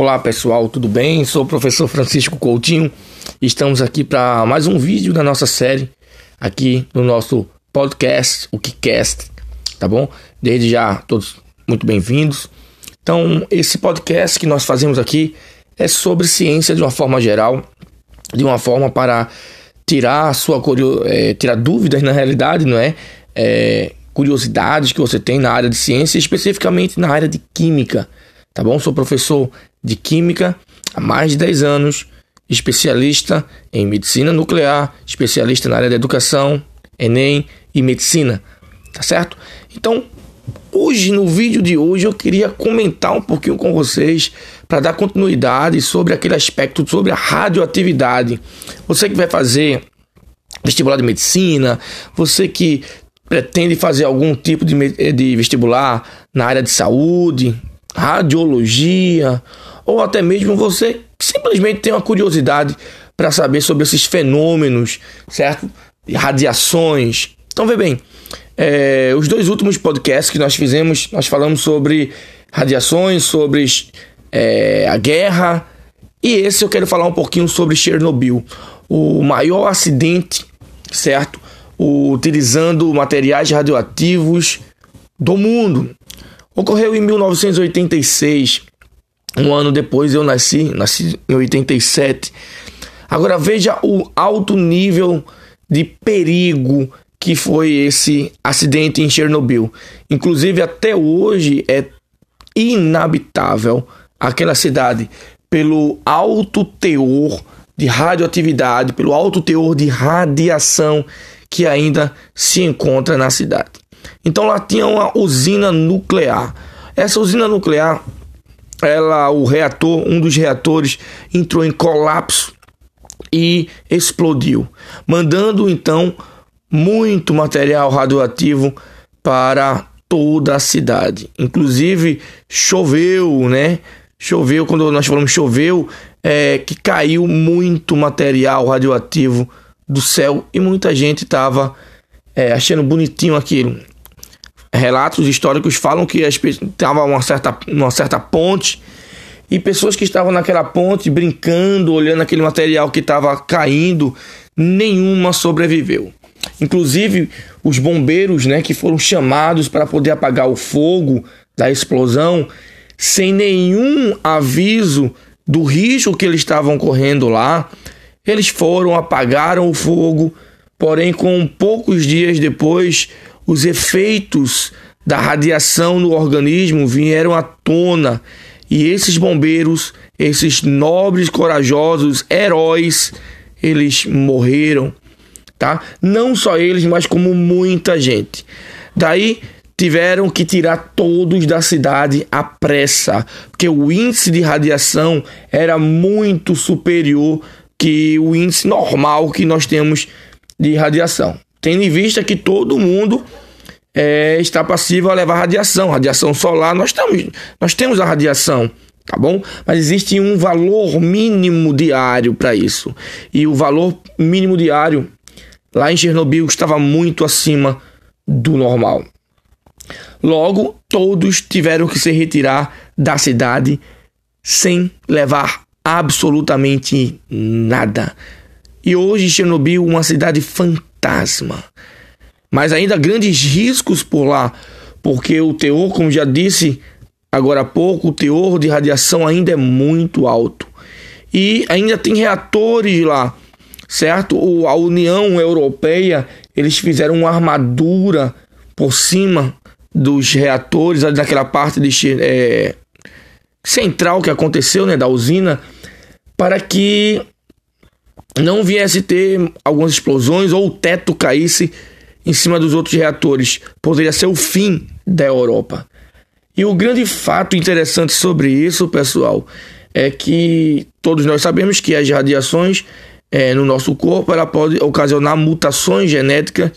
Olá pessoal, tudo bem? Sou o professor Francisco Coutinho. Estamos aqui para mais um vídeo da nossa série aqui no nosso podcast, o KiCast, tá bom? Desde já, todos muito bem-vindos. Então, esse podcast que nós fazemos aqui é sobre ciência de uma forma geral, de uma forma para tirar sua é, tirar dúvidas na realidade, não é? é? Curiosidades que você tem na área de ciência, especificamente na área de química tá bom? Sou professor de Química há mais de 10 anos, especialista em Medicina Nuclear, especialista na área da Educação, Enem e Medicina, tá certo? Então, hoje, no vídeo de hoje, eu queria comentar um pouquinho com vocês para dar continuidade sobre aquele aspecto sobre a radioatividade. Você que vai fazer vestibular de medicina, você que pretende fazer algum tipo de, de vestibular na área de saúde, radiologia, ou até mesmo você simplesmente tem uma curiosidade para saber sobre esses fenômenos, certo? E radiações. Então, vê bem, é, os dois últimos podcasts que nós fizemos, nós falamos sobre radiações, sobre é, a guerra, e esse eu quero falar um pouquinho sobre Chernobyl, o maior acidente, certo? utilizando materiais radioativos do mundo. Ocorreu em 1986, um ano depois eu nasci, nasci em 87. Agora veja o alto nível de perigo que foi esse acidente em Chernobyl. Inclusive até hoje é inabitável aquela cidade pelo alto teor de radioatividade, pelo alto teor de radiação que ainda se encontra na cidade. Então lá tinha uma usina nuclear. Essa usina nuclear, ela, o reator, um dos reatores entrou em colapso e explodiu, mandando então muito material radioativo para toda a cidade. Inclusive choveu, né? Choveu quando nós falamos choveu, é que caiu muito material radioativo do céu e muita gente estava é, achando bonitinho aquilo relatos históricos falam que estava uma certa, uma certa ponte e pessoas que estavam naquela ponte brincando, olhando aquele material que estava caindo, nenhuma sobreviveu. Inclusive os bombeiros, né, que foram chamados para poder apagar o fogo da explosão, sem nenhum aviso do risco que eles estavam correndo lá, eles foram apagaram o fogo, porém com poucos dias depois os efeitos da radiação no organismo vieram à tona e esses bombeiros, esses nobres, corajosos heróis, eles morreram, tá? Não só eles, mas como muita gente. Daí tiveram que tirar todos da cidade à pressa, porque o índice de radiação era muito superior que o índice normal que nós temos de radiação. Tendo em vista que todo mundo é, está passivo a levar radiação, radiação solar, nós, estamos, nós temos a radiação, tá bom? Mas existe um valor mínimo diário para isso. E o valor mínimo diário lá em Chernobyl estava muito acima do normal. Logo, todos tiveram que se retirar da cidade sem levar absolutamente nada. E hoje Chernobyl uma cidade fantasma. Mas ainda grandes riscos por lá, porque o teor, como já disse agora há pouco, o teor de radiação ainda é muito alto. E ainda tem reatores lá, certo? A União Europeia, eles fizeram uma armadura por cima dos reatores, ali naquela parte de, é, central que aconteceu, né, da usina, para que não viesse ter algumas explosões ou o teto caísse em cima dos outros reatores. Poderia ser o fim da Europa. E o grande fato interessante sobre isso, pessoal, é que todos nós sabemos que as radiações é, no nosso corpo ela pode ocasionar mutações genéticas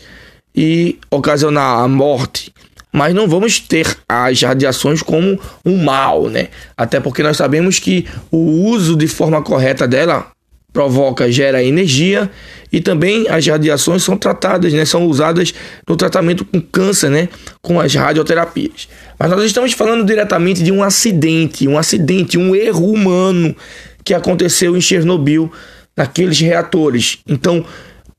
e ocasionar a morte. Mas não vamos ter as radiações como um mal, né? Até porque nós sabemos que o uso de forma correta dela provoca, gera energia e também as radiações são tratadas, né, são usadas no tratamento com câncer, né, com as radioterapias. Mas nós estamos falando diretamente de um acidente, um acidente, um erro humano que aconteceu em Chernobyl naqueles reatores. Então,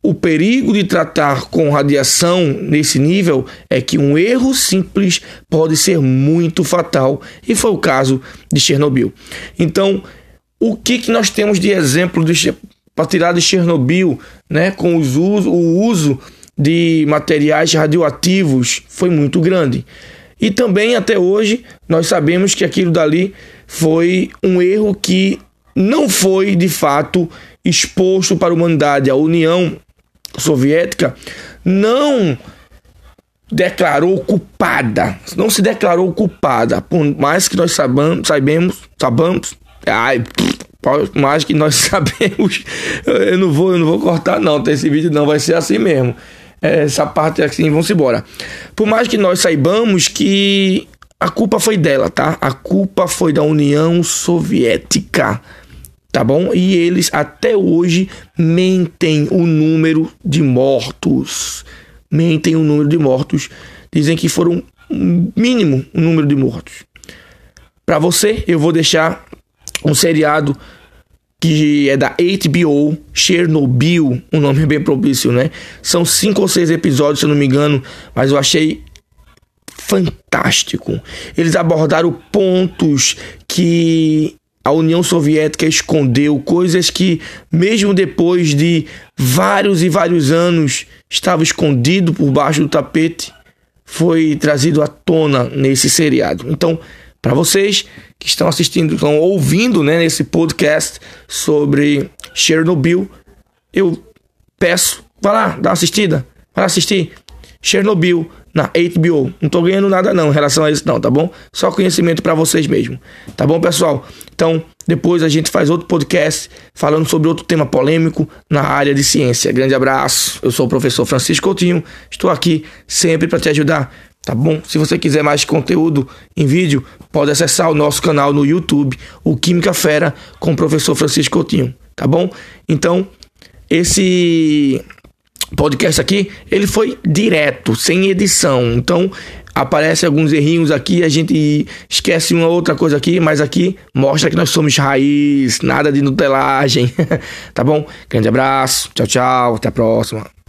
o perigo de tratar com radiação nesse nível é que um erro simples pode ser muito fatal, e foi o caso de Chernobyl. Então, o que, que nós temos de exemplo para tirar de Chernobyl, né, com os uso, o uso de materiais radioativos foi muito grande. E também até hoje nós sabemos que aquilo dali foi um erro que não foi de fato exposto para a humanidade. A União Soviética não declarou culpada, não se declarou culpada, por mais que nós sabamos, sabemos, sabamos, ai, por mais que nós sabemos, eu não vou, eu não vou cortar não, esse vídeo não vai ser assim mesmo. Essa parte assim, vamos embora. Por mais que nós saibamos que a culpa foi dela, tá? A culpa foi da União Soviética tá bom? E eles até hoje mentem o número de mortos. Mentem o número de mortos. Dizem que foram mínimo o número de mortos. Para você, eu vou deixar um seriado que é da HBO, Chernobyl, um nome bem propício, né? São cinco ou seis episódios, se eu não me engano, mas eu achei fantástico. Eles abordaram pontos que a União Soviética escondeu coisas que, mesmo depois de vários e vários anos, estava escondido por baixo do tapete, foi trazido à tona nesse seriado. Então, para vocês que estão assistindo, estão ouvindo né, nesse podcast sobre Chernobyl, eu peço, vá lá, dá uma assistida, vai lá assistir Chernobyl na HBO. Não tô ganhando nada não em relação a isso não, tá bom? Só conhecimento para vocês mesmo. Tá bom, pessoal? Então, depois a gente faz outro podcast falando sobre outro tema polêmico na área de ciência. Grande abraço. Eu sou o professor Francisco Coutinho. Estou aqui sempre para te ajudar. Tá bom? Se você quiser mais conteúdo em vídeo, pode acessar o nosso canal no YouTube, o Química Fera, com o professor Francisco Coutinho. Tá bom? Então, esse podcast aqui, ele foi direto, sem edição. Então, aparece alguns errinhos aqui, a gente esquece uma outra coisa aqui, mas aqui mostra que nós somos raiz, nada de nutelagem. tá bom? Grande abraço, tchau, tchau, até a próxima.